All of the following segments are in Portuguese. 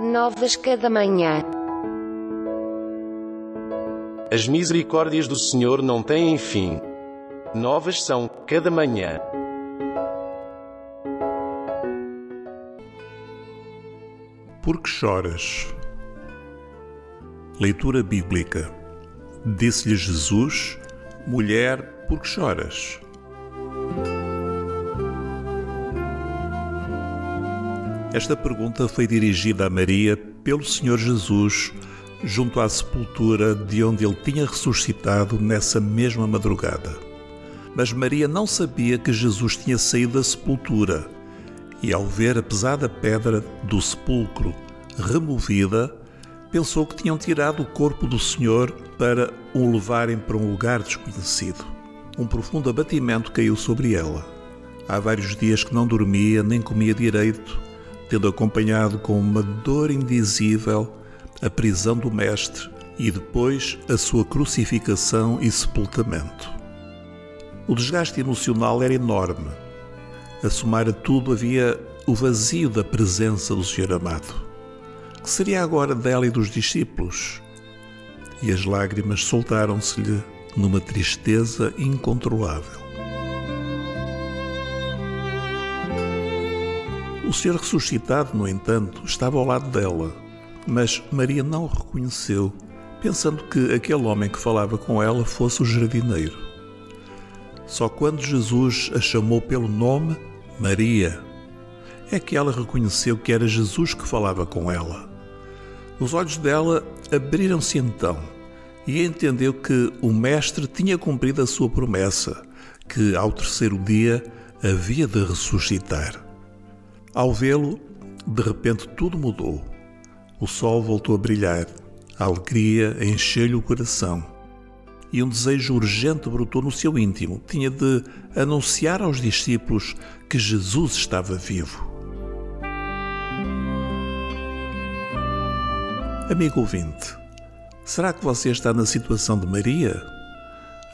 Novas cada manhã. As misericórdias do Senhor não têm fim. Novas são cada manhã. Por que choras? Leitura bíblica. Disse-lhe Jesus: Mulher, por que choras? Esta pergunta foi dirigida a Maria pelo Senhor Jesus junto à sepultura de onde ele tinha ressuscitado nessa mesma madrugada. Mas Maria não sabia que Jesus tinha saído da sepultura e, ao ver a pesada pedra do sepulcro removida, pensou que tinham tirado o corpo do Senhor para o levarem para um lugar desconhecido. Um profundo abatimento caiu sobre ela. Há vários dias que não dormia nem comia direito, tendo acompanhado com uma dor indizível a prisão do Mestre e depois a sua crucificação e sepultamento. O desgaste emocional era enorme. A somar a tudo havia o vazio da presença do Senhor amado. Que seria agora dela e dos discípulos? E as lágrimas soltaram-se-lhe numa tristeza incontrolável. O Senhor ressuscitado, no entanto, estava ao lado dela mas Maria não o reconheceu, pensando que aquele homem que falava com ela fosse o jardineiro. Só quando Jesus a chamou pelo nome Maria é que ela reconheceu que era Jesus que falava com ela. Os olhos dela abriram-se então e entendeu que o Mestre tinha cumprido a sua promessa, que ao terceiro dia havia de ressuscitar. Ao vê-lo, de repente tudo mudou. O sol voltou a brilhar, a alegria encheu-lhe o coração. E um desejo urgente brotou no seu íntimo. Tinha de anunciar aos discípulos que Jesus estava vivo. Amigo ouvinte, será que você está na situação de Maria?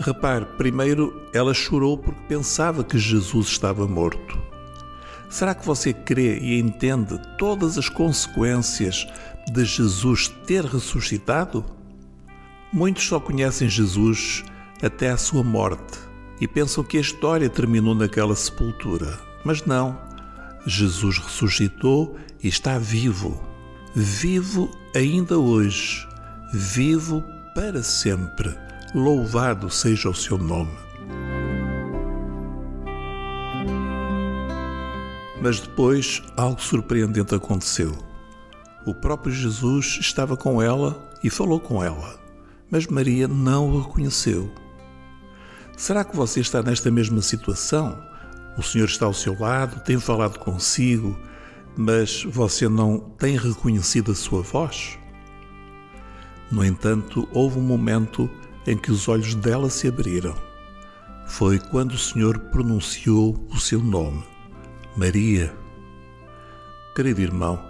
Repare, primeiro ela chorou porque pensava que Jesus estava morto. Será que você crê e entende todas as consequências de Jesus ter ressuscitado? Muitos só conhecem Jesus até a sua morte e pensam que a história terminou naquela sepultura. Mas não. Jesus ressuscitou e está vivo. Vivo ainda hoje. Vivo para sempre. Louvado seja o seu nome. Mas depois algo surpreendente aconteceu. O próprio Jesus estava com ela e falou com ela, mas Maria não o reconheceu. Será que você está nesta mesma situação? O Senhor está ao seu lado, tem falado consigo, mas você não tem reconhecido a sua voz? No entanto, houve um momento em que os olhos dela se abriram. Foi quando o Senhor pronunciou o seu nome, Maria. Querido irmão,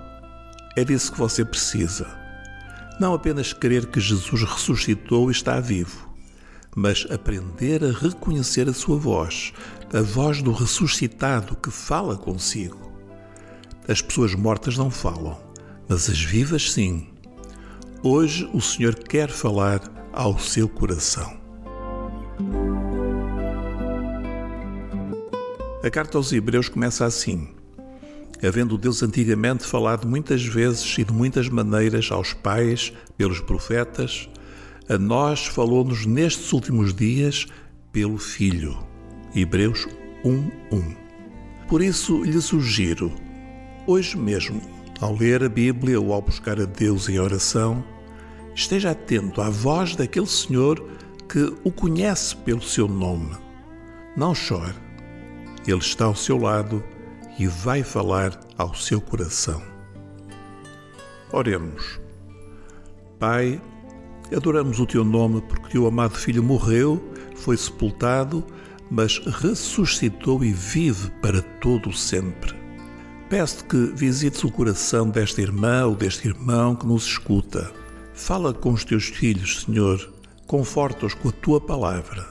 é disso que você precisa. Não apenas crer que Jesus ressuscitou e está vivo, mas aprender a reconhecer a sua voz, a voz do ressuscitado que fala consigo. As pessoas mortas não falam, mas as vivas sim. Hoje o Senhor quer falar ao seu coração. A carta aos Hebreus começa assim: havendo Deus antigamente falado muitas vezes e de muitas maneiras aos pais pelos profetas, a nós falou-nos nestes últimos dias pelo Filho. Hebreus 1:1. Por isso lhe sugiro, hoje mesmo, ao ler a Bíblia ou ao buscar a Deus em oração, esteja atento à voz daquele Senhor que o conhece pelo seu nome. Não chore. Ele está ao seu lado e vai falar ao seu coração. Oremos. Pai, adoramos o teu nome porque o teu amado filho morreu, foi sepultado, mas ressuscitou e vive para todo o sempre. Peço-te que visites o coração desta irmã ou deste irmão que nos escuta. Fala com os teus filhos, Senhor, conforta-os com a tua palavra.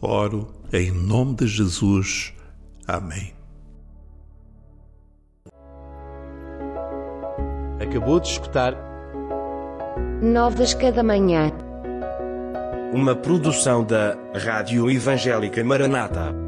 Oro em nome de Jesus. Amém. Acabou de escutar Novas cada manhã. Uma produção da Rádio Evangélica Maranata.